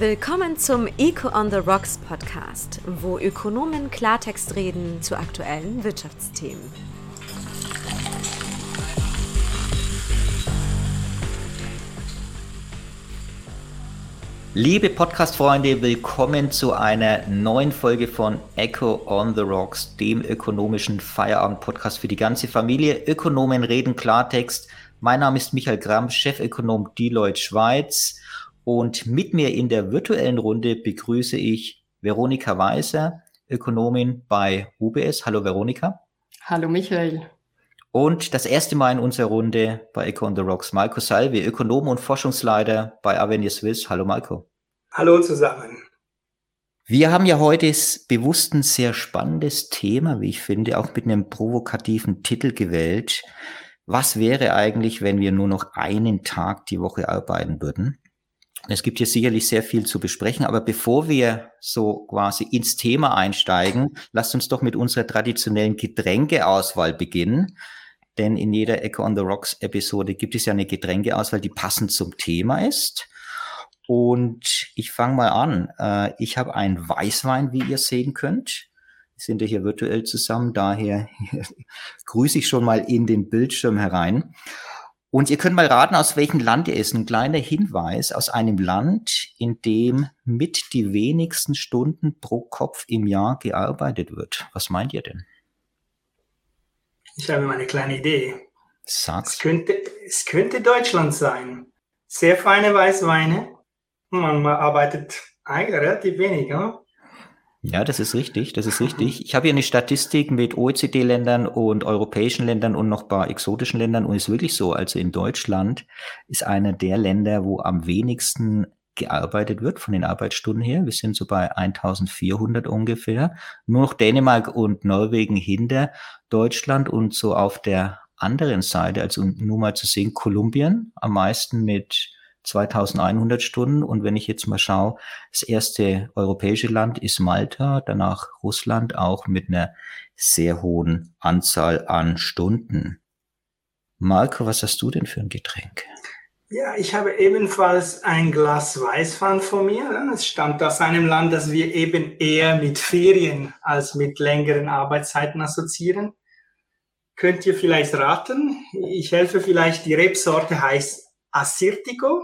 Willkommen zum Eco on the Rocks Podcast, wo Ökonomen Klartext reden zu aktuellen Wirtschaftsthemen. Liebe Podcast-Freunde, willkommen zu einer neuen Folge von Echo on the Rocks, dem ökonomischen Feierabend-Podcast für die ganze Familie. Ökonomen reden Klartext. Mein Name ist Michael Gramm, Chefökonom Deloitte Schweiz. Und mit mir in der virtuellen Runde begrüße ich Veronika Weiser, Ökonomin bei UBS. Hallo Veronika. Hallo Michael. Und das erste Mal in unserer Runde bei Eco on the Rocks, Marco Salvi, Ökonom und Forschungsleiter bei Avenir Swiss. Hallo Marco. Hallo zusammen. Wir haben ja heute bewusst ein sehr spannendes Thema, wie ich finde, auch mit einem provokativen Titel gewählt. Was wäre eigentlich, wenn wir nur noch einen Tag die Woche arbeiten würden? Es gibt hier sicherlich sehr viel zu besprechen, aber bevor wir so quasi ins Thema einsteigen, lasst uns doch mit unserer traditionellen Getränkeauswahl beginnen. Denn in jeder Echo on the Rocks Episode gibt es ja eine Getränkeauswahl, die passend zum Thema ist. Und ich fange mal an. Äh, ich habe einen Weißwein, wie ihr sehen könnt. Wir sind ja hier virtuell zusammen, daher grüße ich schon mal in den Bildschirm herein. Und ihr könnt mal raten, aus welchem Land er ist. Ein kleiner Hinweis aus einem Land, in dem mit die wenigsten Stunden pro Kopf im Jahr gearbeitet wird. Was meint ihr denn? Ich habe eine kleine Idee. Sag's. Es könnte, es könnte Deutschland sein. Sehr feine Weißweine. Man arbeitet eigentlich relativ wenig, oder? Ja, das ist richtig, das ist richtig. Ich habe hier eine Statistik mit OECD-Ländern und europäischen Ländern und noch paar exotischen Ländern und es ist wirklich so, also in Deutschland ist einer der Länder, wo am wenigsten gearbeitet wird von den Arbeitsstunden her. Wir sind so bei 1400 ungefähr. Nur noch Dänemark und Norwegen hinter Deutschland und so auf der anderen Seite, also nur mal zu sehen, Kolumbien am meisten mit 2100 Stunden. Und wenn ich jetzt mal schaue, das erste europäische Land ist Malta, danach Russland auch mit einer sehr hohen Anzahl an Stunden. Marco, was hast du denn für ein Getränk? Ja, ich habe ebenfalls ein Glas Weißwein vor mir. Es stammt aus einem Land, das wir eben eher mit Ferien als mit längeren Arbeitszeiten assoziieren. Könnt ihr vielleicht raten? Ich helfe vielleicht, die Rebsorte heißt Assyrtiko.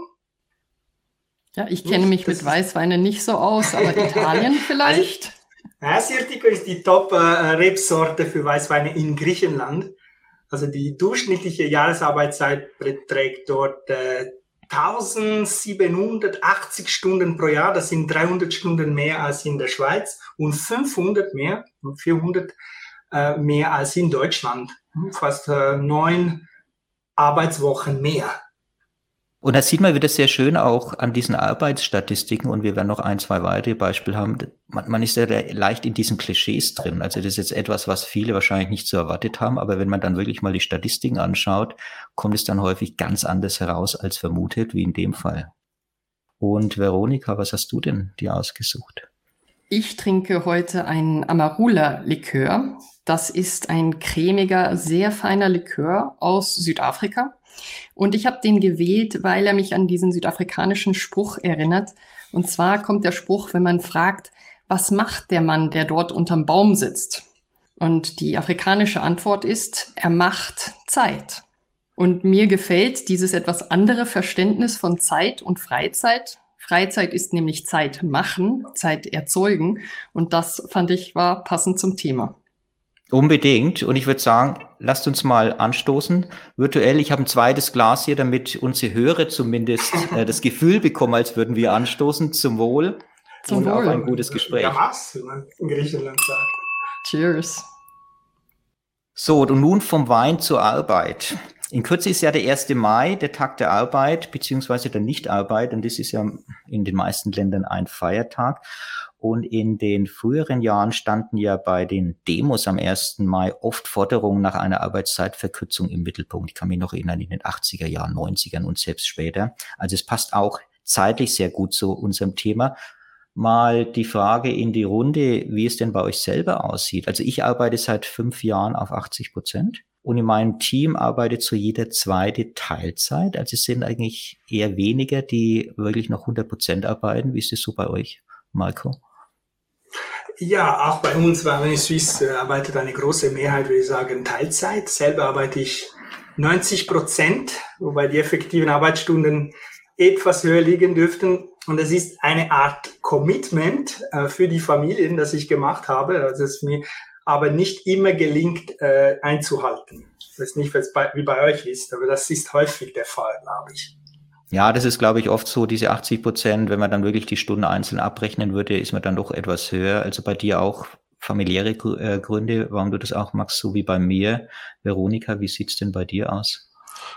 Ja, ich kenne mich mit Weißweinen nicht so aus, aber Italien vielleicht? Also, Assyrtiko ist die Top-Rebsorte für Weißweine in Griechenland. Also die durchschnittliche Jahresarbeitszeit beträgt dort äh, 1780 Stunden pro Jahr. Das sind 300 Stunden mehr als in der Schweiz und 500 mehr, 400 äh, mehr als in Deutschland. Fast äh, neun Arbeitswochen mehr. Und da sieht man wieder sehr schön auch an diesen Arbeitsstatistiken und wir werden noch ein, zwei weitere Beispiele haben. Man, man ist sehr leicht in diesen Klischees drin. Also das ist jetzt etwas, was viele wahrscheinlich nicht so erwartet haben. Aber wenn man dann wirklich mal die Statistiken anschaut, kommt es dann häufig ganz anders heraus als vermutet, wie in dem Fall. Und Veronika, was hast du denn dir ausgesucht? Ich trinke heute ein Amarula-Likör. Das ist ein cremiger, sehr feiner Likör aus Südafrika. Und ich habe den gewählt, weil er mich an diesen südafrikanischen Spruch erinnert. Und zwar kommt der Spruch, wenn man fragt, was macht der Mann, der dort unterm Baum sitzt? Und die afrikanische Antwort ist, er macht Zeit. Und mir gefällt dieses etwas andere Verständnis von Zeit und Freizeit. Freizeit ist nämlich Zeit machen, Zeit erzeugen. Und das fand ich war passend zum Thema. Unbedingt. Und ich würde sagen, lasst uns mal anstoßen. Virtuell, ich habe ein zweites Glas hier, damit unsere Hörer zumindest äh, das Gefühl bekommen, als würden wir anstoßen. Zum Wohl. Zum und Wohl. auf ein gutes Gespräch. Ja, was, wie man in Griechenland sagt. Cheers. So, und nun vom Wein zur Arbeit. In Kürze ist ja der 1. Mai, der Tag der Arbeit, beziehungsweise der Nichtarbeit. Und das ist ja in den meisten Ländern ein Feiertag. Und in den früheren Jahren standen ja bei den Demos am 1. Mai oft Forderungen nach einer Arbeitszeitverkürzung im Mittelpunkt. Ich kann mich noch erinnern, in den 80er Jahren, 90ern und selbst später. Also es passt auch zeitlich sehr gut zu unserem Thema. Mal die Frage in die Runde, wie es denn bei euch selber aussieht. Also ich arbeite seit fünf Jahren auf 80 Prozent Und in meinem Team arbeitet so jeder zweite Teilzeit. Also es sind eigentlich eher weniger, die wirklich noch 100 Prozent arbeiten. Wie ist das so bei euch, Marco? Ja, auch bei uns, weil in Swiss äh, arbeitet eine große Mehrheit, würde ich sagen, Teilzeit. Selber arbeite ich 90 Prozent, wobei die effektiven Arbeitsstunden etwas höher liegen dürften. Und es ist eine Art Commitment äh, für die Familien, das ich gemacht habe, also es mir aber nicht immer gelingt äh, einzuhalten. Ich weiß nicht, wie bei euch ist, aber das ist häufig der Fall, glaube ich. Ja, das ist, glaube ich, oft so, diese 80 Prozent, wenn man dann wirklich die Stunden einzeln abrechnen würde, ist man dann doch etwas höher. Also bei dir auch familiäre äh, Gründe, warum du das auch magst, so wie bei mir. Veronika, wie sieht's denn bei dir aus?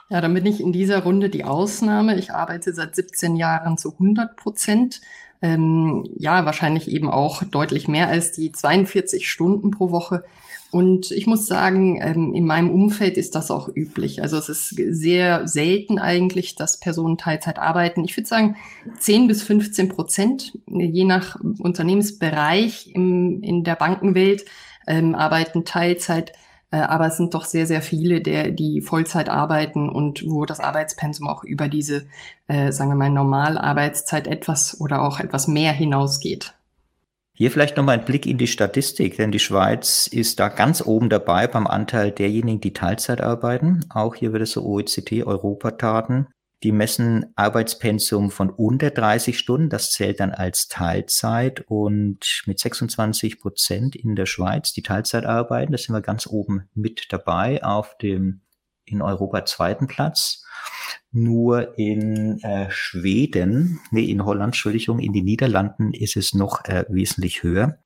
Ja, dann bin ich in dieser Runde die Ausnahme. Ich arbeite seit 17 Jahren zu 100 Prozent. Ähm, ja, wahrscheinlich eben auch deutlich mehr als die 42 Stunden pro Woche. Und ich muss sagen, ähm, in meinem Umfeld ist das auch üblich. Also es ist sehr selten eigentlich, dass Personen Teilzeit arbeiten. Ich würde sagen, 10 bis 15 Prozent, je nach Unternehmensbereich im, in der Bankenwelt, ähm, arbeiten Teilzeit. Äh, aber es sind doch sehr, sehr viele, der, die Vollzeit arbeiten und wo das Arbeitspensum auch über diese, äh, sagen wir mal, Normalarbeitszeit etwas oder auch etwas mehr hinausgeht. Hier vielleicht nochmal ein Blick in die Statistik, denn die Schweiz ist da ganz oben dabei beim Anteil derjenigen, die Teilzeit arbeiten. Auch hier wird es so OECD-Europadaten. Die messen Arbeitspensum von unter 30 Stunden. Das zählt dann als Teilzeit und mit 26 Prozent in der Schweiz, die Teilzeit arbeiten. Da sind wir ganz oben mit dabei auf dem in Europa zweiten Platz. Nur in äh, Schweden, nee, in Holland, Entschuldigung, in den Niederlanden ist es noch äh, wesentlich höher.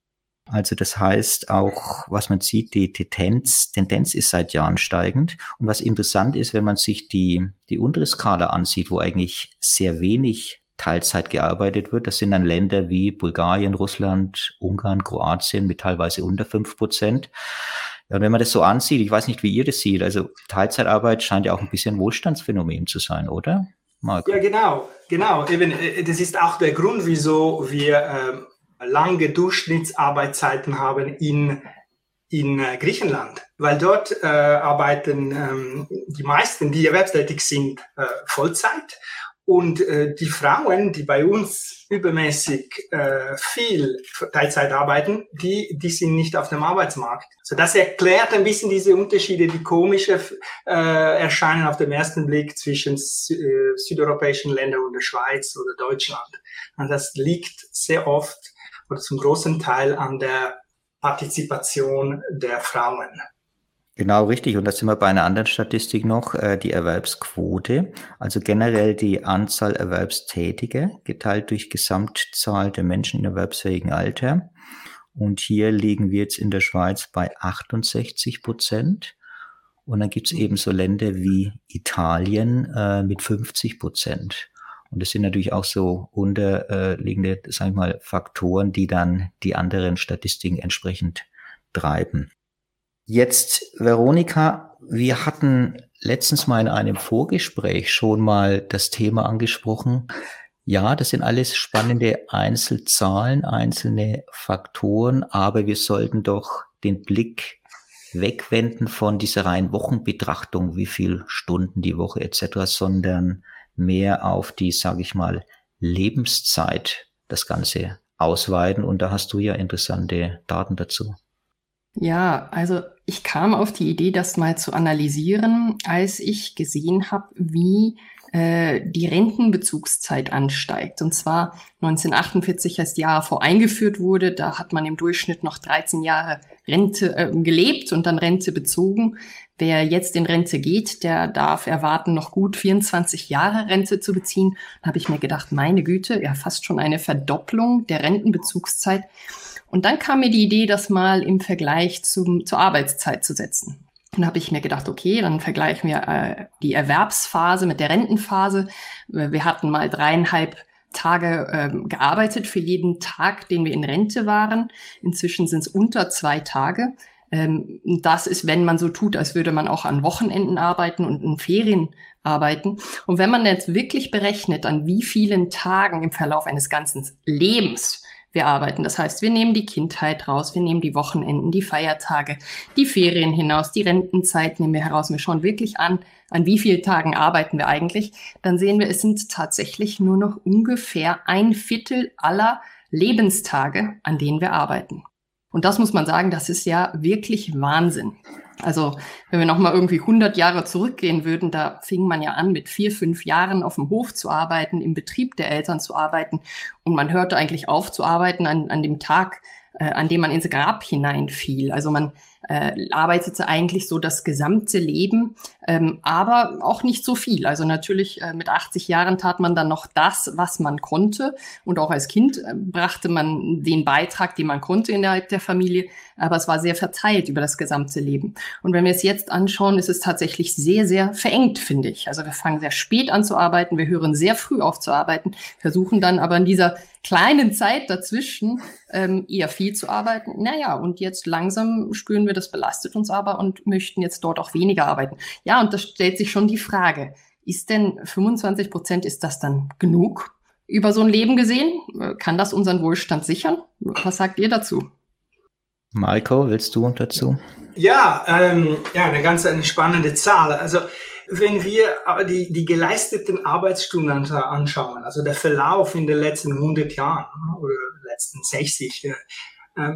Also das heißt auch, was man sieht, die Tendenz, Tendenz ist seit Jahren steigend. Und was interessant ist, wenn man sich die, die untere Skala ansieht, wo eigentlich sehr wenig Teilzeit gearbeitet wird, das sind dann Länder wie Bulgarien, Russland, Ungarn, Kroatien mit teilweise unter fünf Prozent. Und wenn man das so ansieht, ich weiß nicht, wie ihr das seht, also Teilzeitarbeit scheint ja auch ein bisschen Wohlstandsphänomen zu sein, oder? Marco? Ja, genau, genau. Eben, äh, das ist auch der Grund, wieso wir ähm, lange Durchschnittsarbeitszeiten haben in, in äh, Griechenland, weil dort äh, arbeiten ähm, die meisten, die erwerbstätig sind, äh, Vollzeit und äh, die Frauen, die bei uns übermäßig äh, viel Teilzeit arbeiten, die, die sind nicht auf dem Arbeitsmarkt. So das erklärt ein bisschen diese Unterschiede, die komische äh, erscheinen auf dem ersten Blick zwischen äh, südeuropäischen Ländern und der Schweiz oder Deutschland. Und das liegt sehr oft oder zum großen Teil an der Partizipation der Frauen. Genau, richtig. Und da sind wir bei einer anderen Statistik noch, äh, die Erwerbsquote. Also generell die Anzahl Erwerbstätige geteilt durch Gesamtzahl der Menschen in erwerbsfähigem Alter. Und hier liegen wir jetzt in der Schweiz bei 68 Prozent. Und dann gibt es eben so Länder wie Italien äh, mit 50 Prozent. Und das sind natürlich auch so unterliegende, sag ich mal, Faktoren, die dann die anderen Statistiken entsprechend treiben. Jetzt, Veronika, wir hatten letztens mal in einem Vorgespräch schon mal das Thema angesprochen. Ja, das sind alles spannende Einzelzahlen, einzelne Faktoren, aber wir sollten doch den Blick wegwenden von dieser reinen Wochenbetrachtung, wie viel Stunden die Woche etc., sondern mehr auf die, sage ich mal, Lebenszeit das Ganze ausweiten. Und da hast du ja interessante Daten dazu. Ja, also ich kam auf die Idee, das mal zu analysieren, als ich gesehen habe, wie äh, die Rentenbezugszeit ansteigt. Und zwar 1948 als Jahr vor eingeführt wurde. Da hat man im Durchschnitt noch 13 Jahre Rente äh, gelebt und dann Rente bezogen. Wer jetzt in Rente geht, der darf erwarten, noch gut 24 Jahre Rente zu beziehen. Da habe ich mir gedacht, meine Güte, ja fast schon eine Verdopplung der Rentenbezugszeit. Und dann kam mir die Idee, das mal im Vergleich zum, zur Arbeitszeit zu setzen. Dann habe ich mir gedacht, okay, dann vergleichen wir äh, die Erwerbsphase mit der Rentenphase. Wir hatten mal dreieinhalb Tage ähm, gearbeitet für jeden Tag, den wir in Rente waren. Inzwischen sind es unter zwei Tage. Ähm, das ist, wenn man so tut, als würde man auch an Wochenenden arbeiten und in Ferien arbeiten. Und wenn man jetzt wirklich berechnet, an wie vielen Tagen im Verlauf eines ganzen Lebens wir arbeiten. Das heißt, wir nehmen die Kindheit raus, wir nehmen die Wochenenden, die Feiertage, die Ferien hinaus, die Rentenzeit nehmen wir heraus. Wir schauen wirklich an, an wie vielen Tagen arbeiten wir eigentlich. Dann sehen wir, es sind tatsächlich nur noch ungefähr ein Viertel aller Lebenstage, an denen wir arbeiten. Und das muss man sagen, das ist ja wirklich Wahnsinn. Also wenn wir nochmal irgendwie 100 Jahre zurückgehen würden, da fing man ja an, mit vier, fünf Jahren auf dem Hof zu arbeiten, im Betrieb der Eltern zu arbeiten. Und man hörte eigentlich auf zu arbeiten an, an dem Tag, äh, an dem man ins Grab hineinfiel. Also man äh, arbeitete eigentlich so das gesamte Leben, ähm, aber auch nicht so viel. Also natürlich äh, mit 80 Jahren tat man dann noch das, was man konnte. Und auch als Kind äh, brachte man den Beitrag, den man konnte innerhalb der Familie. Aber es war sehr verteilt über das gesamte Leben. Und wenn wir es jetzt anschauen, ist es tatsächlich sehr, sehr verengt, finde ich. Also wir fangen sehr spät an zu arbeiten, wir hören sehr früh auf zu arbeiten, versuchen dann aber in dieser kleinen Zeit dazwischen ähm, eher viel zu arbeiten. Naja, und jetzt langsam spüren wir, das belastet uns aber und möchten jetzt dort auch weniger arbeiten. Ja, und da stellt sich schon die Frage, ist denn 25 Prozent, ist das dann genug über so ein Leben gesehen? Kann das unseren Wohlstand sichern? Was sagt ihr dazu? Marco, willst du dazu? Ja, ähm, ja, eine ganz eine spannende Zahl. Also wenn wir die, die geleisteten Arbeitsstunden anschauen, also der Verlauf in den letzten 100 Jahren oder letzten 60, äh,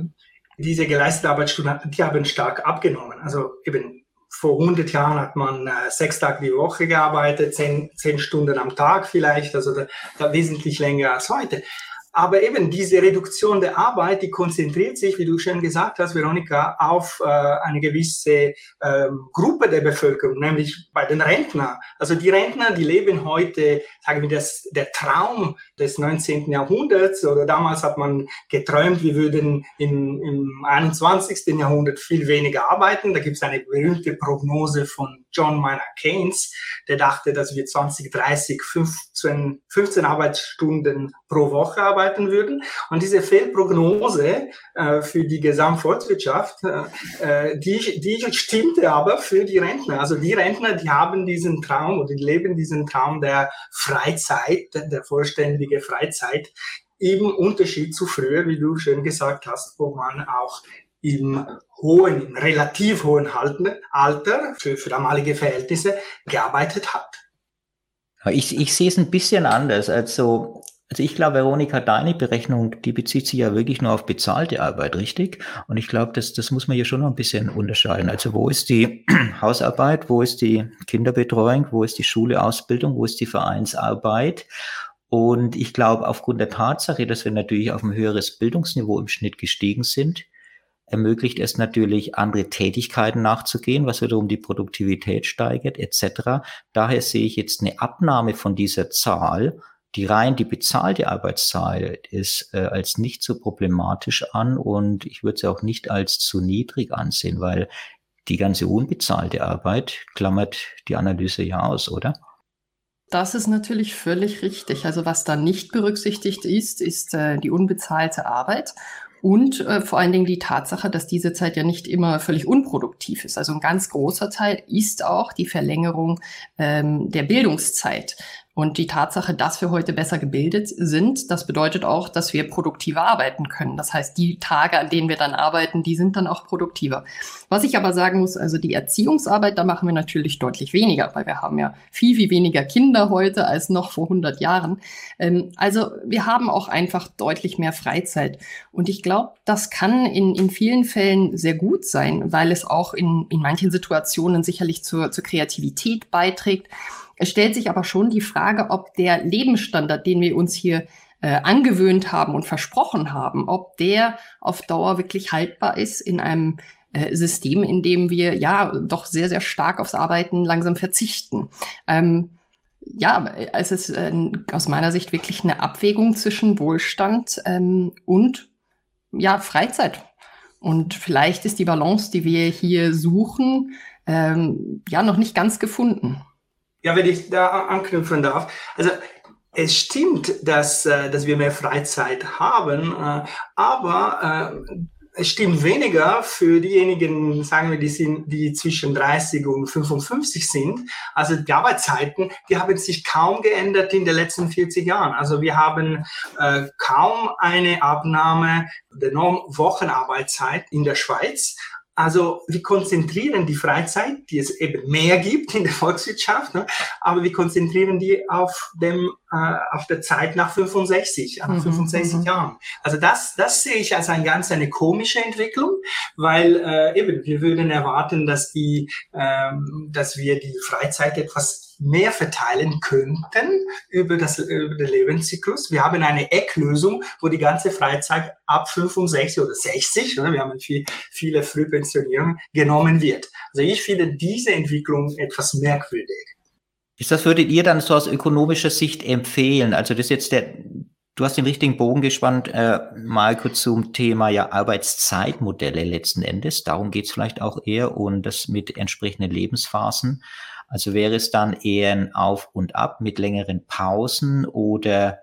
diese geleisteten Arbeitsstunden, die haben stark abgenommen. Also eben vor 100 Jahren hat man äh, sechs Tage die Woche gearbeitet, zehn, zehn Stunden am Tag vielleicht, also da, da wesentlich länger als heute. Aber eben diese Reduktion der Arbeit, die konzentriert sich, wie du schon gesagt hast, Veronika, auf äh, eine gewisse ähm, Gruppe der Bevölkerung, nämlich bei den Rentnern. Also die Rentner, die leben heute, sagen wir, das, der Traum des 19. Jahrhunderts oder damals hat man geträumt, wir würden im, im 21. Jahrhundert viel weniger arbeiten. Da gibt es eine berühmte Prognose von John Maynard Keynes, der dachte, dass wir 2030 15, 15 Arbeitsstunden pro Woche arbeiten würden. Und diese Fehlprognose äh, für die Gesamtvolkswirtschaft, äh, äh, die, die stimmte aber für die Rentner. Also die Rentner, die haben diesen Traum oder die leben diesen Traum der Freizeit, der vollständige Freizeit, im Unterschied zu früher, wie du schön gesagt hast, wo man auch im hohen, relativ hohen Alter für, für damalige Verhältnisse gearbeitet hat. Ich, ich sehe es ein bisschen anders. Also, also ich glaube, Veronika, deine Berechnung, die bezieht sich ja wirklich nur auf bezahlte Arbeit, richtig? Und ich glaube, das, das muss man hier schon noch ein bisschen unterscheiden. Also wo ist die Hausarbeit, wo ist die Kinderbetreuung, wo ist die Schule, Ausbildung, wo ist die Vereinsarbeit? Und ich glaube, aufgrund der Tatsache, dass wir natürlich auf ein höheres Bildungsniveau im Schnitt gestiegen sind, ermöglicht es natürlich, andere Tätigkeiten nachzugehen, was wiederum die Produktivität steigert, etc. Daher sehe ich jetzt eine Abnahme von dieser Zahl, die rein die bezahlte Arbeitszahl ist, äh, als nicht so problematisch an und ich würde sie auch nicht als zu niedrig ansehen, weil die ganze unbezahlte Arbeit klammert die Analyse ja aus, oder? Das ist natürlich völlig richtig. Also was da nicht berücksichtigt ist, ist äh, die unbezahlte Arbeit. Und äh, vor allen Dingen die Tatsache, dass diese Zeit ja nicht immer völlig unproduktiv ist. Also ein ganz großer Teil ist auch die Verlängerung ähm, der Bildungszeit. Und die Tatsache, dass wir heute besser gebildet sind, das bedeutet auch, dass wir produktiver arbeiten können. Das heißt, die Tage, an denen wir dann arbeiten, die sind dann auch produktiver. Was ich aber sagen muss, also die Erziehungsarbeit, da machen wir natürlich deutlich weniger, weil wir haben ja viel, viel weniger Kinder heute als noch vor 100 Jahren. Ähm, also wir haben auch einfach deutlich mehr Freizeit. Und ich glaube, das kann in, in vielen Fällen sehr gut sein, weil es auch in, in manchen Situationen sicherlich zur, zur Kreativität beiträgt. Es stellt sich aber schon die Frage, ob der Lebensstandard, den wir uns hier äh, angewöhnt haben und versprochen haben, ob der auf Dauer wirklich haltbar ist in einem äh, System, in dem wir ja doch sehr, sehr stark aufs Arbeiten langsam verzichten. Ähm, ja, es ist äh, aus meiner Sicht wirklich eine Abwägung zwischen Wohlstand ähm, und ja, Freizeit. Und vielleicht ist die Balance, die wir hier suchen, ähm, ja noch nicht ganz gefunden. Ja, wenn ich da anknüpfen darf. Also es stimmt, dass, äh, dass wir mehr Freizeit haben, äh, aber äh, es stimmt weniger für diejenigen, sagen wir, die sind, die zwischen 30 und 55 sind. Also die Arbeitszeiten, die haben sich kaum geändert in den letzten 40 Jahren. Also wir haben äh, kaum eine Abnahme der Norm Wochenarbeitszeit in der Schweiz. Also wir konzentrieren die Freizeit, die es eben mehr gibt in der Volkswirtschaft, ne? aber wir konzentrieren die auf dem äh, auf der Zeit nach 65, nach mhm, 65 mhm. Jahren. Also das das sehe ich als ein ganz eine komische Entwicklung, weil äh, eben wir würden erwarten, dass die ähm, dass wir die Freizeit etwas mehr verteilen könnten über, das, über den Lebenszyklus. Wir haben eine Ecklösung, wo die ganze Freizeit ab 65 oder 60, oder? wir haben viel, viele Frühpensionierungen, genommen wird. Also ich finde diese Entwicklung etwas merkwürdig. Ist das würdet ihr dann so aus ökonomischer Sicht empfehlen? Also das ist jetzt der, du hast den richtigen Bogen gespannt, äh, Marco, zum Thema ja Arbeitszeitmodelle letzten Endes. Darum geht's vielleicht auch eher und das mit entsprechenden Lebensphasen. Also wäre es dann eher ein Auf und Ab mit längeren Pausen oder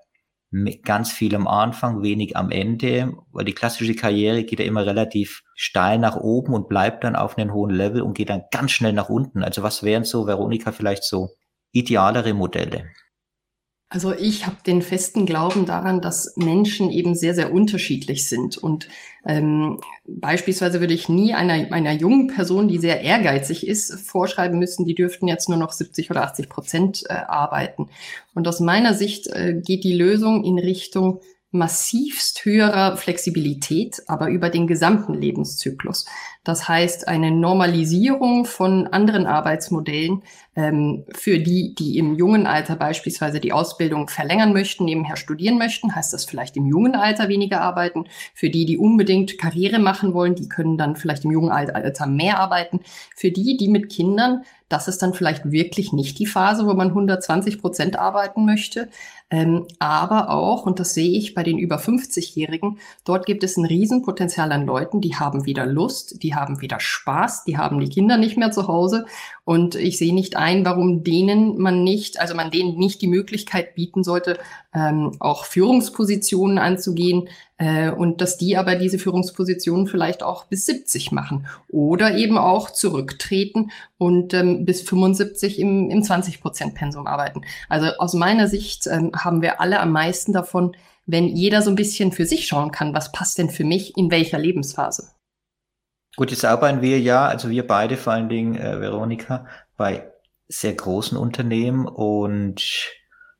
mit ganz viel am Anfang, wenig am Ende, weil die klassische Karriere geht ja immer relativ steil nach oben und bleibt dann auf einem hohen Level und geht dann ganz schnell nach unten. Also was wären so, Veronika, vielleicht so idealere Modelle? Also ich habe den festen Glauben daran, dass Menschen eben sehr, sehr unterschiedlich sind. Und ähm, beispielsweise würde ich nie einer, einer jungen Person, die sehr ehrgeizig ist, vorschreiben müssen, die dürften jetzt nur noch 70 oder 80 Prozent äh, arbeiten. Und aus meiner Sicht äh, geht die Lösung in Richtung massivst höherer Flexibilität, aber über den gesamten Lebenszyklus. Das heißt, eine Normalisierung von anderen Arbeitsmodellen ähm, für die, die im jungen Alter beispielsweise die Ausbildung verlängern möchten, nebenher studieren möchten, heißt das vielleicht im jungen Alter weniger arbeiten. Für die, die unbedingt Karriere machen wollen, die können dann vielleicht im jungen Alter mehr arbeiten. Für die, die mit Kindern das ist dann vielleicht wirklich nicht die Phase, wo man 120 Prozent arbeiten möchte. Ähm, aber auch, und das sehe ich bei den über 50-Jährigen, dort gibt es ein Riesenpotenzial an Leuten, die haben wieder Lust, die haben wieder Spaß, die haben die Kinder nicht mehr zu Hause. Und ich sehe nicht ein, warum denen man nicht, also man denen nicht die Möglichkeit bieten sollte, ähm, auch Führungspositionen anzugehen, äh, und dass die aber diese Führungspositionen vielleicht auch bis 70 machen oder eben auch zurücktreten und ähm, bis 75 im, im 20 Prozent Pensum arbeiten. Also aus meiner Sicht ähm, haben wir alle am meisten davon, wenn jeder so ein bisschen für sich schauen kann, was passt denn für mich in welcher Lebensphase. Gut, jetzt arbeiten wir ja, also wir beide vor allen Dingen, äh, Veronika, bei sehr großen Unternehmen und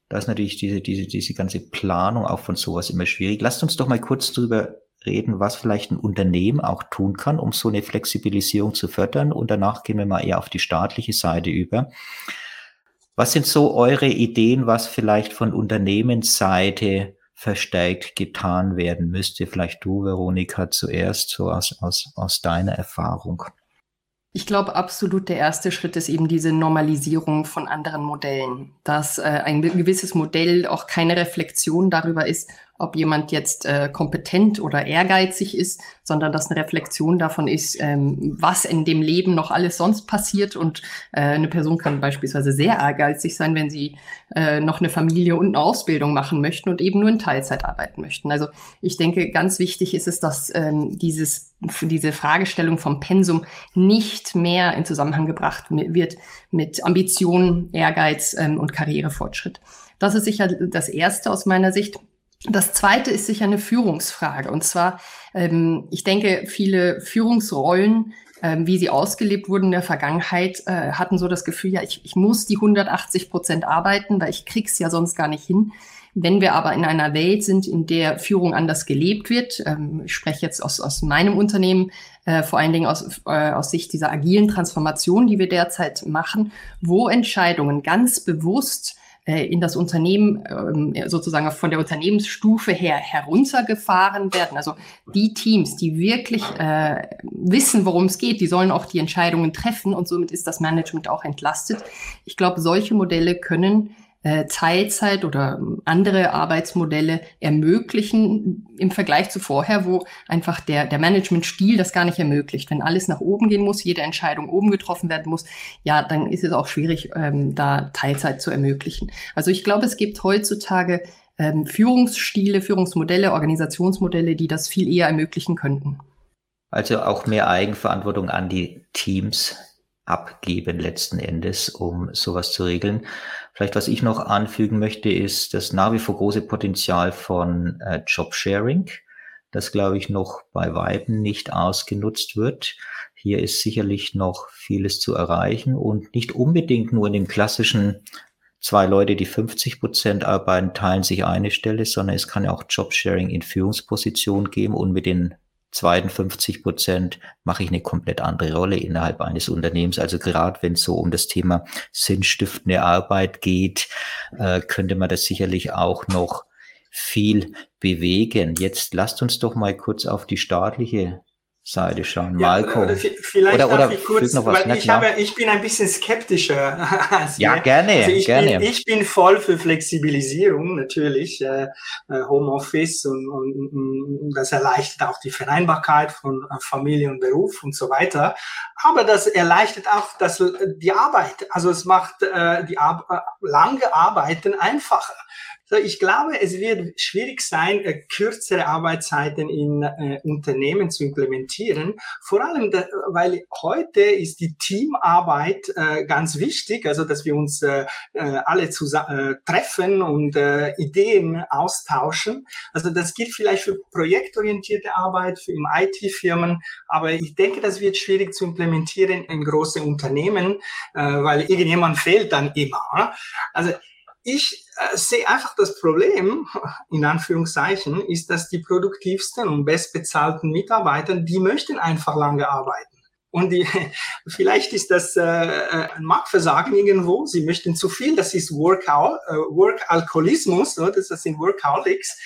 da ist natürlich diese, diese, diese ganze Planung auch von sowas immer schwierig. Lasst uns doch mal kurz drüber reden, was vielleicht ein Unternehmen auch tun kann, um so eine Flexibilisierung zu fördern. Und danach gehen wir mal eher auf die staatliche Seite über. Was sind so eure Ideen, was vielleicht von Unternehmensseite verstärkt getan werden müsste? Vielleicht du, Veronika, zuerst, so aus, aus, aus deiner Erfahrung. Ich glaube, absolut der erste Schritt ist eben diese Normalisierung von anderen Modellen, dass äh, ein gewisses Modell auch keine Reflexion darüber ist, ob jemand jetzt äh, kompetent oder ehrgeizig ist, sondern dass eine Reflexion davon ist, ähm, was in dem Leben noch alles sonst passiert. Und äh, eine Person kann beispielsweise sehr ehrgeizig sein, wenn sie äh, noch eine Familie und eine Ausbildung machen möchten und eben nur in Teilzeit arbeiten möchten. Also ich denke, ganz wichtig ist es, dass ähm, dieses, diese Fragestellung vom Pensum nicht mehr in Zusammenhang gebracht wird mit Ambitionen, Ehrgeiz ähm, und Karrierefortschritt. Das ist sicher das Erste aus meiner Sicht. Das zweite ist sicher eine Führungsfrage. Und zwar, ähm, ich denke, viele Führungsrollen, ähm, wie sie ausgelebt wurden in der Vergangenheit, äh, hatten so das Gefühl, ja, ich, ich muss die 180 Prozent arbeiten, weil ich krieg's ja sonst gar nicht hin. Wenn wir aber in einer Welt sind, in der Führung anders gelebt wird, ähm, ich spreche jetzt aus, aus meinem Unternehmen, äh, vor allen Dingen aus, äh, aus Sicht dieser agilen Transformation, die wir derzeit machen, wo Entscheidungen ganz bewusst äh, in das Unternehmen ähm, sozusagen von der Unternehmensstufe her heruntergefahren werden. Also die Teams, die wirklich äh, wissen, worum es geht, die sollen auch die Entscheidungen treffen und somit ist das Management auch entlastet. Ich glaube, solche Modelle können äh, Teilzeit oder andere Arbeitsmodelle ermöglichen im Vergleich zu vorher, wo einfach der, der Managementstil das gar nicht ermöglicht. Wenn alles nach oben gehen muss, jede Entscheidung oben getroffen werden muss, ja, dann ist es auch schwierig, ähm, da Teilzeit zu ermöglichen. Also ich glaube, es gibt heutzutage ähm, Führungsstile, Führungsmodelle, Organisationsmodelle, die das viel eher ermöglichen könnten. Also auch mehr Eigenverantwortung an die Teams abgeben letzten Endes, um sowas zu regeln. Vielleicht was ich noch anfügen möchte, ist das nach wie vor große Potenzial von äh, Jobsharing, das glaube ich noch bei Weiben nicht ausgenutzt wird. Hier ist sicherlich noch vieles zu erreichen und nicht unbedingt nur in dem klassischen zwei Leute, die 50 Prozent arbeiten, teilen sich eine Stelle, sondern es kann ja auch Jobsharing in Führungspositionen geben und mit den zweiten 50 Prozent mache ich eine komplett andere Rolle innerhalb eines Unternehmens. Also gerade wenn es so um das Thema sinnstiftende Arbeit geht, äh, könnte man das sicherlich auch noch viel bewegen. Jetzt lasst uns doch mal kurz auf die staatliche Seite schauen. Ja, Malcolm. Oder vielleicht oder, oder ich kurz, noch was, weil ich, habe, ich bin ein bisschen skeptischer. Als ja, gerne, also ich gerne. Bin, ich bin voll für Flexibilisierung, natürlich, äh, äh, Homeoffice und, und, und das erleichtert auch die Vereinbarkeit von äh, Familie und Beruf und so weiter. Aber das erleichtert auch das, die Arbeit. Also es macht äh, die Ar lange Arbeiten einfacher. So, ich glaube, es wird schwierig sein, äh, kürzere Arbeitszeiten in äh, Unternehmen zu implementieren. Vor allem, da, weil heute ist die Teamarbeit äh, ganz wichtig, also dass wir uns äh, äh alle zusammen äh, treffen und Ideen austauschen. Also das gilt vielleicht für projektorientierte Arbeit, für IT-Firmen, aber ich denke, das wird schwierig zu implementieren in große Unternehmen, weil irgendjemand fehlt dann immer. Also ich äh, sehe einfach das Problem, in Anführungszeichen, ist, dass die produktivsten und bestbezahlten Mitarbeiter, die möchten einfach lange arbeiten. Und die, vielleicht ist das äh, äh, ein Marktversagen irgendwo. Sie möchten zu viel. Das ist Work-Alkoholismus, äh, Work oder? das sind Workaholics.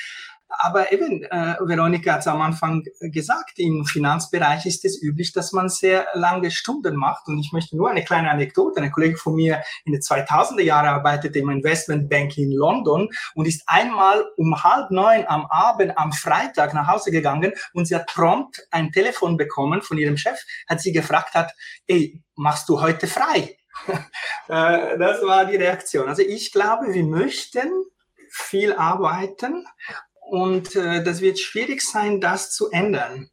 Aber eben, äh, Veronika hat es am Anfang gesagt, im Finanzbereich ist es üblich, dass man sehr lange Stunden macht. Und ich möchte nur eine kleine Anekdote. Eine Kollegin von mir in den 2000er Jahren arbeitete im Investmentbank in London und ist einmal um halb neun am Abend am Freitag nach Hause gegangen und sie hat prompt ein Telefon bekommen von ihrem Chef, hat sie gefragt hat, ey, machst du heute frei? Äh, das war die Reaktion. Also ich glaube, wir möchten viel arbeiten und äh, das wird schwierig sein, das zu ändern.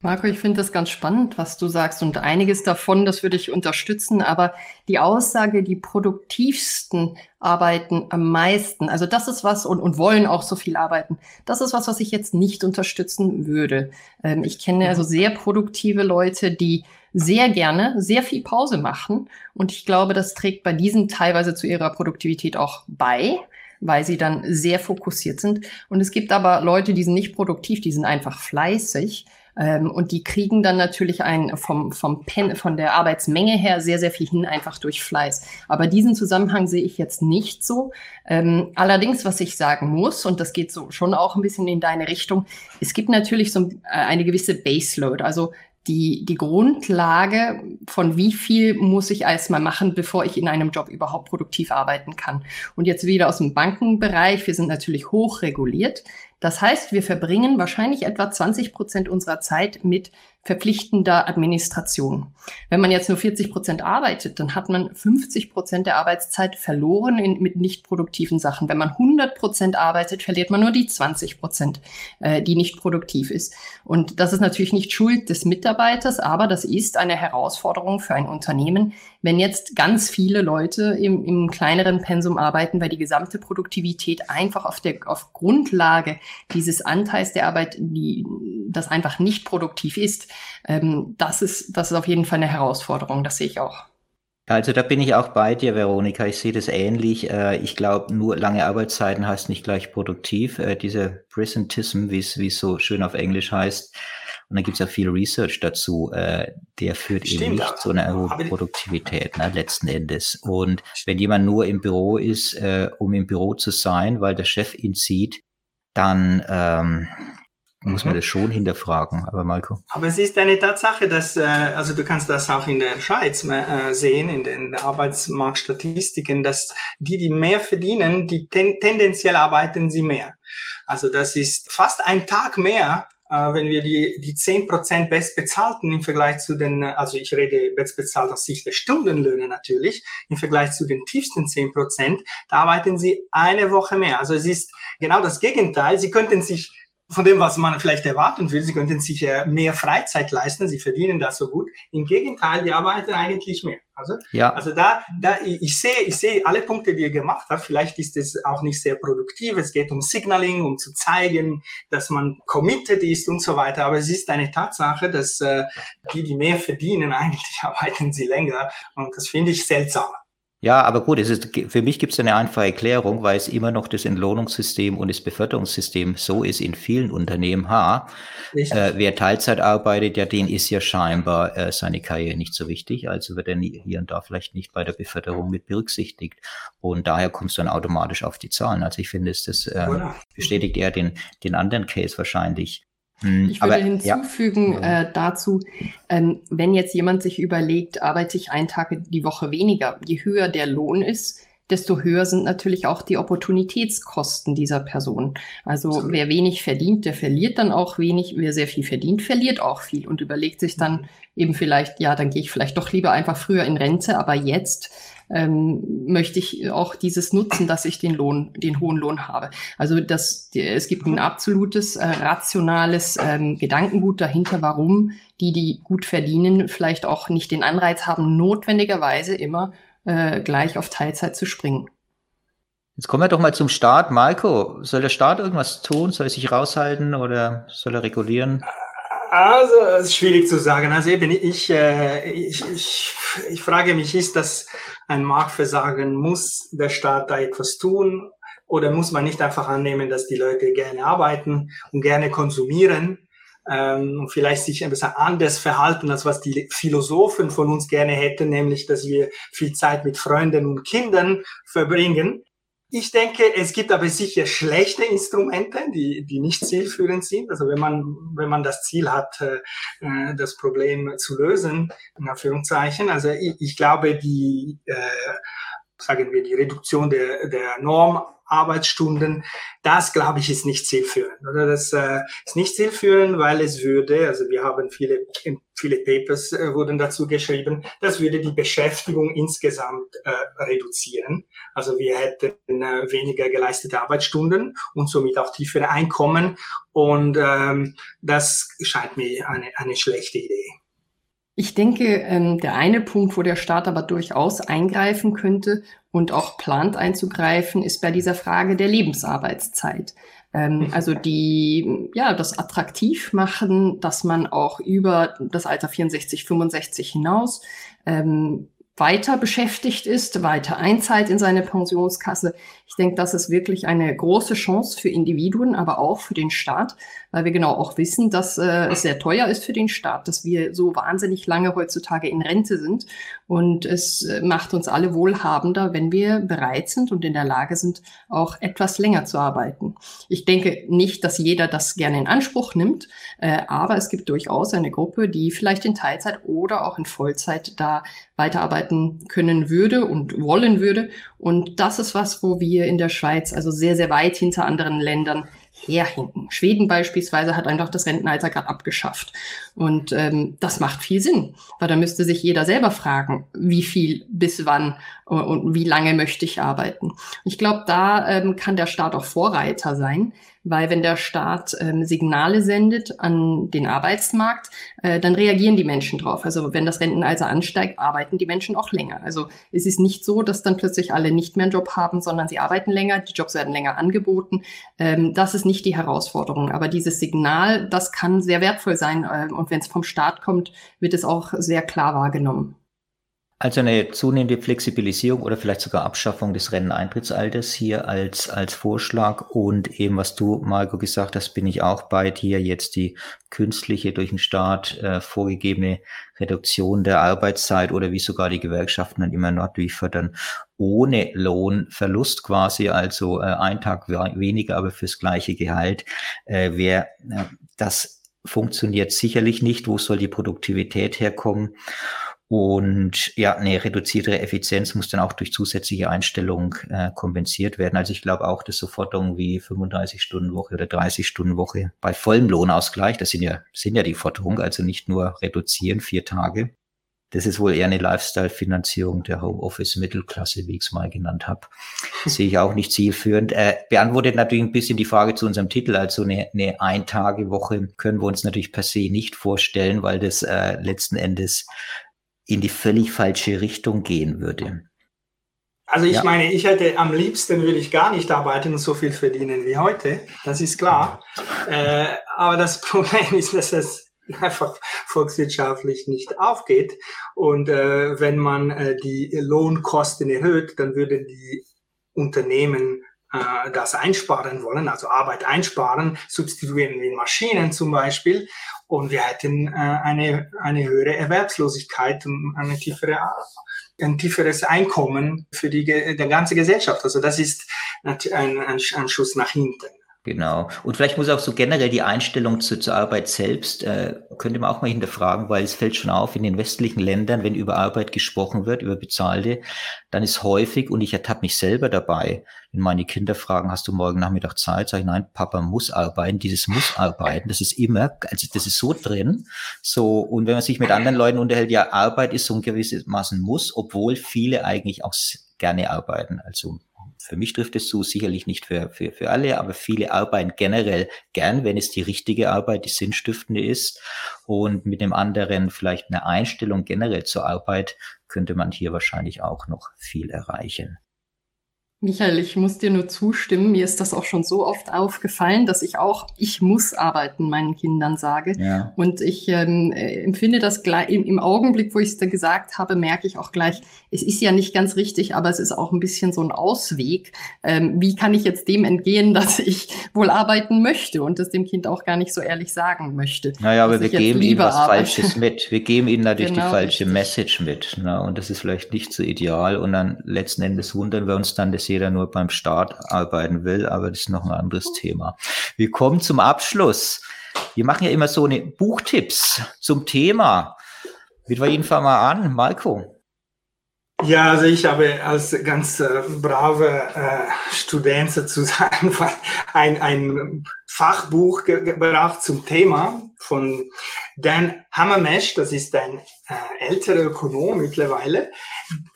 Marco, ich finde das ganz spannend, was du sagst und einiges davon, das würde ich unterstützen, aber die Aussage, die produktivsten arbeiten am meisten, also das ist was und, und wollen auch so viel arbeiten, das ist was, was ich jetzt nicht unterstützen würde. Ähm, ich kenne also sehr produktive Leute, die sehr gerne sehr viel Pause machen und ich glaube, das trägt bei diesen teilweise zu ihrer Produktivität auch bei weil sie dann sehr fokussiert sind. Und es gibt aber Leute, die sind nicht produktiv, die sind einfach fleißig. Ähm, und die kriegen dann natürlich ein, vom, vom Pen, von der Arbeitsmenge her sehr, sehr viel hin, einfach durch Fleiß. Aber diesen Zusammenhang sehe ich jetzt nicht so. Ähm, allerdings, was ich sagen muss, und das geht so schon auch ein bisschen in deine Richtung, es gibt natürlich so äh, eine gewisse Baseload. Also die, die Grundlage von wie viel muss ich erstmal machen, bevor ich in einem Job überhaupt produktiv arbeiten kann. Und jetzt wieder aus dem Bankenbereich. Wir sind natürlich hoch reguliert. Das heißt, wir verbringen wahrscheinlich etwa 20 Prozent unserer Zeit mit verpflichtender Administration. Wenn man jetzt nur 40 Prozent arbeitet, dann hat man 50 Prozent der Arbeitszeit verloren in, mit nicht produktiven Sachen. Wenn man 100 Prozent arbeitet, verliert man nur die 20 Prozent, äh, die nicht produktiv ist. Und das ist natürlich nicht Schuld des Mitarbeiters, aber das ist eine Herausforderung für ein Unternehmen, wenn jetzt ganz viele Leute im, im kleineren Pensum arbeiten, weil die gesamte Produktivität einfach auf der auf Grundlage dieses Anteils der Arbeit, die das einfach nicht produktiv ist, ähm, das ist das ist auf jeden Fall eine Herausforderung. Das sehe ich auch. Also da bin ich auch bei dir, Veronika. Ich sehe das ähnlich. Äh, ich glaube, nur lange Arbeitszeiten heißt nicht gleich produktiv. Äh, dieser Presentism, wie es so schön auf Englisch heißt, und da gibt es ja viel Research dazu, äh, der führt Stimmt, eben nicht zu einer erhöhten Produktivität ne, letzten Endes. Und wenn jemand nur im Büro ist, äh, um im Büro zu sein, weil der Chef ihn sieht, dann ähm, muss man mhm. das schon hinterfragen. Aber Marco. Aber es ist eine Tatsache, dass, äh, also du kannst das auch in der Schweiz äh, sehen, in den Arbeitsmarktstatistiken, dass die, die mehr verdienen, die ten tendenziell arbeiten sie mehr. Also das ist fast ein Tag mehr äh, wenn wir die, die zehn Prozent bestbezahlten im Vergleich zu den, also ich rede bestbezahlt aus Sicht der Stundenlöhne natürlich, im Vergleich zu den tiefsten zehn Prozent, da arbeiten sie eine Woche mehr. Also es ist genau das Gegenteil. Sie könnten sich von dem, was man vielleicht erwarten will. Sie könnten sich mehr Freizeit leisten, sie verdienen das so gut. Im Gegenteil, die arbeiten eigentlich mehr. Also, ja. also da, da, ich sehe, ich sehe alle Punkte, die ihr gemacht habt. Vielleicht ist es auch nicht sehr produktiv. Es geht um Signaling, um zu zeigen, dass man committed ist und so weiter. Aber es ist eine Tatsache, dass äh, die, die mehr verdienen, eigentlich arbeiten sie länger. Und das finde ich seltsam. Ja, aber gut, es ist, für mich gibt es eine einfache Erklärung, weil es immer noch das Entlohnungssystem und das Beförderungssystem so ist in vielen Unternehmen. Ha, äh, wer Teilzeit arbeitet, ja, den ist ja scheinbar äh, seine Karriere nicht so wichtig, also wird er hier und da vielleicht nicht bei der Beförderung mit berücksichtigt. Und daher kommst du dann automatisch auf die Zahlen. Also ich finde, es das äh, bestätigt eher den, den anderen Case wahrscheinlich. Hm, ich würde Aber, hinzufügen ja. äh, dazu, ähm, wenn jetzt jemand sich überlegt, arbeite ich einen Tag die Woche weniger, je höher der Lohn ist, desto höher sind natürlich auch die Opportunitätskosten dieser Person. Also so. wer wenig verdient, der verliert dann auch wenig. Wer sehr viel verdient, verliert auch viel und überlegt sich dann eben vielleicht, ja, dann gehe ich vielleicht doch lieber einfach früher in Rente, aber jetzt ähm, möchte ich auch dieses nutzen, dass ich den Lohn, den hohen Lohn habe. Also das, es gibt ein absolutes äh, rationales ähm, Gedankengut dahinter, warum die, die gut verdienen, vielleicht auch nicht den Anreiz haben, notwendigerweise immer äh, gleich auf Teilzeit zu springen. Jetzt kommen wir doch mal zum Staat. Marco, soll der Staat irgendwas tun? Soll er sich raushalten oder soll er regulieren? Also, es ist schwierig zu sagen. Also eben, ich, äh, ich, ich, ich frage mich, ist das ein Marktversagen? Muss der Staat da etwas tun? Oder muss man nicht einfach annehmen, dass die Leute gerne arbeiten und gerne konsumieren ähm, und vielleicht sich ein bisschen anders verhalten, als was die Philosophen von uns gerne hätten, nämlich, dass wir viel Zeit mit Freunden und Kindern verbringen. Ich denke, es gibt aber sicher schlechte Instrumente, die, die nicht zielführend sind. Also wenn man, wenn man das Ziel hat, äh, das Problem zu lösen, in Anführungszeichen. Also ich, ich glaube, die, äh, sagen wir, die Reduktion der, der Norm Arbeitsstunden, das glaube ich ist nicht zielführend. Oder das äh, ist nicht zielführend, weil es würde, also wir haben viele viele Papers äh, wurden dazu geschrieben, das würde die Beschäftigung insgesamt äh, reduzieren. Also wir hätten äh, weniger geleistete Arbeitsstunden und somit auch tiefere Einkommen und ähm, das scheint mir eine eine schlechte Idee. Ich denke, ähm, der eine Punkt, wo der Staat aber durchaus eingreifen könnte und auch plant einzugreifen, ist bei dieser Frage der Lebensarbeitszeit. Ähm, mhm. also die, ja, das attraktiv machen, dass man auch über das Alter 64, 65 hinaus ähm, weiter beschäftigt ist, weiter einzahlt in seine Pensionskasse. Ich denke, das ist wirklich eine große Chance für Individuen, aber auch für den Staat, weil wir genau auch wissen, dass äh, es sehr teuer ist für den Staat, dass wir so wahnsinnig lange heutzutage in Rente sind. Und es äh, macht uns alle wohlhabender, wenn wir bereit sind und in der Lage sind, auch etwas länger zu arbeiten. Ich denke nicht, dass jeder das gerne in Anspruch nimmt, äh, aber es gibt durchaus eine Gruppe, die vielleicht in Teilzeit oder auch in Vollzeit da weiterarbeiten können würde und wollen würde. Und das ist was, wo wir in der Schweiz also sehr, sehr weit hinter anderen Ländern herhinken. Schweden beispielsweise hat einfach das Rentenalter gerade abgeschafft. Und ähm, das macht viel Sinn, weil da müsste sich jeder selber fragen, wie viel, bis wann und wie lange möchte ich arbeiten. Ich glaube, da ähm, kann der Staat auch Vorreiter sein, weil wenn der Staat ähm, Signale sendet an den Arbeitsmarkt, äh, dann reagieren die Menschen drauf. Also wenn das Rentenalter ansteigt, arbeiten die Menschen auch länger. Also es ist nicht so, dass dann plötzlich alle nicht mehr einen Job haben, sondern sie arbeiten länger, die Jobs werden länger angeboten. Ähm, das ist nicht die Herausforderung. Aber dieses Signal, das kann sehr wertvoll sein. Äh, und wenn es vom Staat kommt, wird es auch sehr klar wahrgenommen. Also eine zunehmende Flexibilisierung oder vielleicht sogar Abschaffung des Renneneintrittsalters hier als, als Vorschlag. Und eben, was du, Marco, gesagt hast, bin ich auch bei dir, jetzt die künstliche durch den Staat äh, vorgegebene Reduktion der Arbeitszeit oder wie sogar die Gewerkschaften dann immer noch durchfördern, ohne Lohnverlust quasi, also äh, ein Tag weniger, aber fürs gleiche Gehalt, äh, wäre äh, das funktioniert sicherlich nicht. Wo soll die Produktivität herkommen? Und ja, eine reduziertere Effizienz muss dann auch durch zusätzliche Einstellungen äh, kompensiert werden. Also ich glaube auch, dass so Forderungen wie 35 Stunden Woche oder 30 Stunden Woche bei vollem Lohnausgleich, das sind ja, sind ja die Forderungen, also nicht nur reduzieren vier Tage, Das ist wohl eher eine Lifestyle-Finanzierung der Homeoffice-Mittelklasse, wie ich es mal genannt habe. Sehe ich auch nicht zielführend. Äh, beantwortet natürlich ein bisschen die Frage zu unserem Titel. Also eine, eine Ein-Tage-Woche können wir uns natürlich per se nicht vorstellen, weil das äh, letzten Endes in die völlig falsche Richtung gehen würde. Also ich ja. meine, ich hätte am liebsten will ich gar nicht arbeiten und so viel verdienen wie heute. Das ist klar. Äh, aber das Problem ist, dass es einfach volkswirtschaftlich nicht aufgeht. Und äh, wenn man äh, die Lohnkosten erhöht, dann würden die Unternehmen äh, das einsparen wollen, also Arbeit einsparen, substituieren wie Maschinen zum Beispiel. Und wir hätten äh, eine, eine höhere Erwerbslosigkeit und eine tiefere, ein tieferes Einkommen für die, die ganze Gesellschaft. Also das ist ein, ein, ein Schuss nach hinten. Genau. Und vielleicht muss auch so generell die Einstellung zu, zur Arbeit selbst, äh, könnte man auch mal hinterfragen, weil es fällt schon auf, in den westlichen Ländern, wenn über Arbeit gesprochen wird, über bezahlte, dann ist häufig, und ich ertappe mich selber dabei, wenn meine Kinder fragen, hast du morgen Nachmittag Zeit, sage ich, nein, Papa muss arbeiten, dieses muss arbeiten, das ist immer, also das ist so drin. So, und wenn man sich mit anderen Leuten unterhält, ja, Arbeit ist so ein gewisses Maßen muss, obwohl viele eigentlich auch gerne arbeiten. Also für mich trifft es zu, sicherlich nicht für, für, für alle, aber viele arbeiten generell gern, wenn es die richtige Arbeit, die sinnstiftende ist. Und mit dem anderen vielleicht eine Einstellung generell zur Arbeit könnte man hier wahrscheinlich auch noch viel erreichen. Michael, ich muss dir nur zustimmen. Mir ist das auch schon so oft aufgefallen, dass ich auch, ich muss arbeiten, meinen Kindern sage. Ja. Und ich ähm, äh, empfinde das gleich im, im Augenblick, wo ich es da gesagt habe, merke ich auch gleich, es ist ja nicht ganz richtig, aber es ist auch ein bisschen so ein Ausweg. Ähm, wie kann ich jetzt dem entgehen, dass ich wohl arbeiten möchte und das dem Kind auch gar nicht so ehrlich sagen möchte? Naja, aber wir geben ihnen was arbeite. Falsches mit. Wir geben ihnen natürlich genau, die falsche. Message mit. Ne? Und das ist vielleicht nicht so ideal. Und dann letzten Endes wundern wir uns dann, dass jeder nur beim Start arbeiten will, aber das ist noch ein anderes Thema. Wir kommen zum Abschluss. Wir machen ja immer so eine Buchtipps zum Thema. Mit wir fangen mal an, Marco. Ja, also ich habe als ganz äh, brave äh, Student sozusagen ein, ein Fachbuch ge gebracht zum Thema von Dan Hammermesh, das ist ein äh, älterer Ökonom mittlerweile.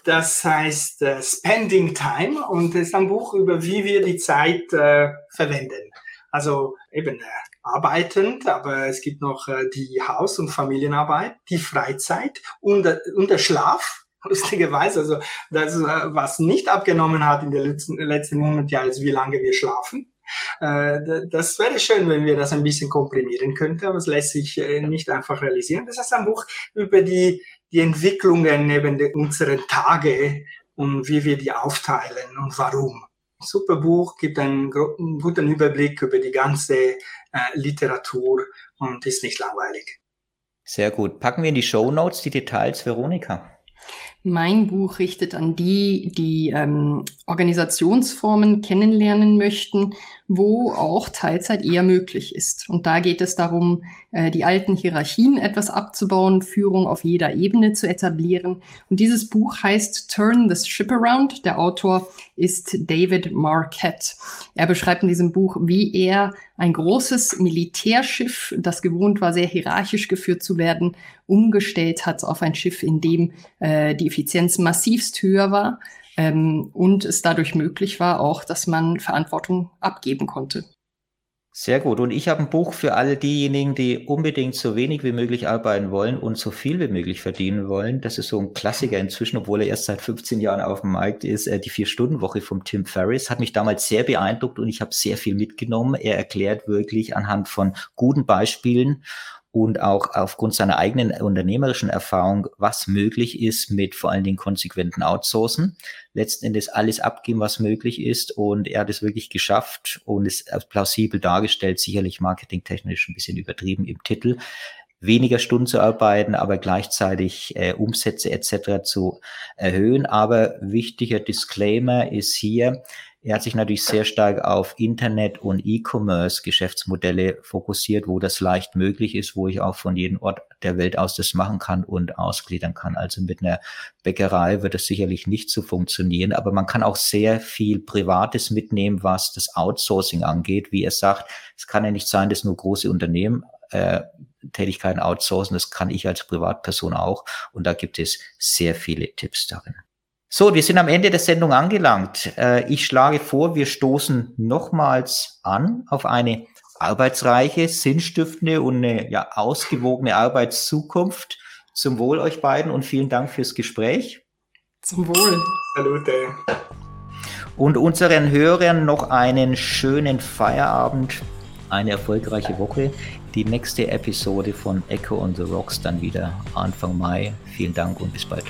Das heißt äh, Spending Time und ist ein Buch über, wie wir die Zeit äh, verwenden. Also eben äh, arbeitend, aber es gibt noch äh, die Haus- und Familienarbeit, die Freizeit und, und der Schlaf lustigerweise. Also das, äh, was nicht abgenommen hat in den letzten, letzten 100 Jahren, ist, wie lange wir schlafen. Äh, das wäre schön, wenn wir das ein bisschen komprimieren könnten, aber es lässt sich äh, nicht einfach realisieren. Das ist ein Buch über die, die Entwicklungen neben unseren Tage und wie wir die aufteilen und warum. Super Buch, gibt einen, guten Überblick über die ganze Literatur und ist nicht langweilig. Sehr gut. Packen wir in die Show Notes die Details, Veronika. Mein Buch richtet an die, die ähm, Organisationsformen kennenlernen möchten, wo auch Teilzeit eher möglich ist. Und da geht es darum, äh, die alten Hierarchien etwas abzubauen, Führung auf jeder Ebene zu etablieren. Und dieses Buch heißt Turn the Ship Around. Der Autor ist David Marquette. Er beschreibt in diesem Buch, wie er ein großes Militärschiff, das gewohnt war, sehr hierarchisch geführt zu werden, umgestellt hat auf ein Schiff, in dem äh, die Effizienz massivst höher war ähm, und es dadurch möglich war auch, dass man Verantwortung abgeben konnte. Sehr gut. Und ich habe ein Buch für alle diejenigen, die unbedingt so wenig wie möglich arbeiten wollen und so viel wie möglich verdienen wollen. Das ist so ein Klassiker inzwischen, obwohl er erst seit 15 Jahren auf dem Markt ist. Äh, die Vier-Stunden-Woche vom Tim Ferriss hat mich damals sehr beeindruckt und ich habe sehr viel mitgenommen. Er erklärt wirklich anhand von guten Beispielen und auch aufgrund seiner eigenen unternehmerischen Erfahrung, was möglich ist mit vor allen Dingen konsequenten Outsourcen. Letzten Endes alles abgeben, was möglich ist. Und er hat es wirklich geschafft und ist plausibel dargestellt, sicherlich marketingtechnisch ein bisschen übertrieben im Titel weniger Stunden zu arbeiten, aber gleichzeitig äh, Umsätze etc. zu erhöhen. Aber wichtiger Disclaimer ist hier, er hat sich natürlich sehr stark auf Internet und E-Commerce-Geschäftsmodelle fokussiert, wo das leicht möglich ist, wo ich auch von jedem Ort der Welt aus das machen kann und ausgliedern kann. Also mit einer Bäckerei wird das sicherlich nicht so funktionieren, aber man kann auch sehr viel Privates mitnehmen, was das Outsourcing angeht. Wie er sagt, es kann ja nicht sein, dass nur große Unternehmen äh, Tätigkeiten outsourcen. Das kann ich als Privatperson auch. Und da gibt es sehr viele Tipps darin. So, wir sind am Ende der Sendung angelangt. Äh, ich schlage vor, wir stoßen nochmals an auf eine arbeitsreiche, sinnstiftende und eine ja, ausgewogene Arbeitszukunft. Zum Wohl euch beiden und vielen Dank fürs Gespräch. Zum Wohl. Salute. Und unseren Hörern noch einen schönen Feierabend, eine erfolgreiche Woche. Die nächste Episode von Echo on the Rocks dann wieder Anfang Mai. Vielen Dank und bis bald.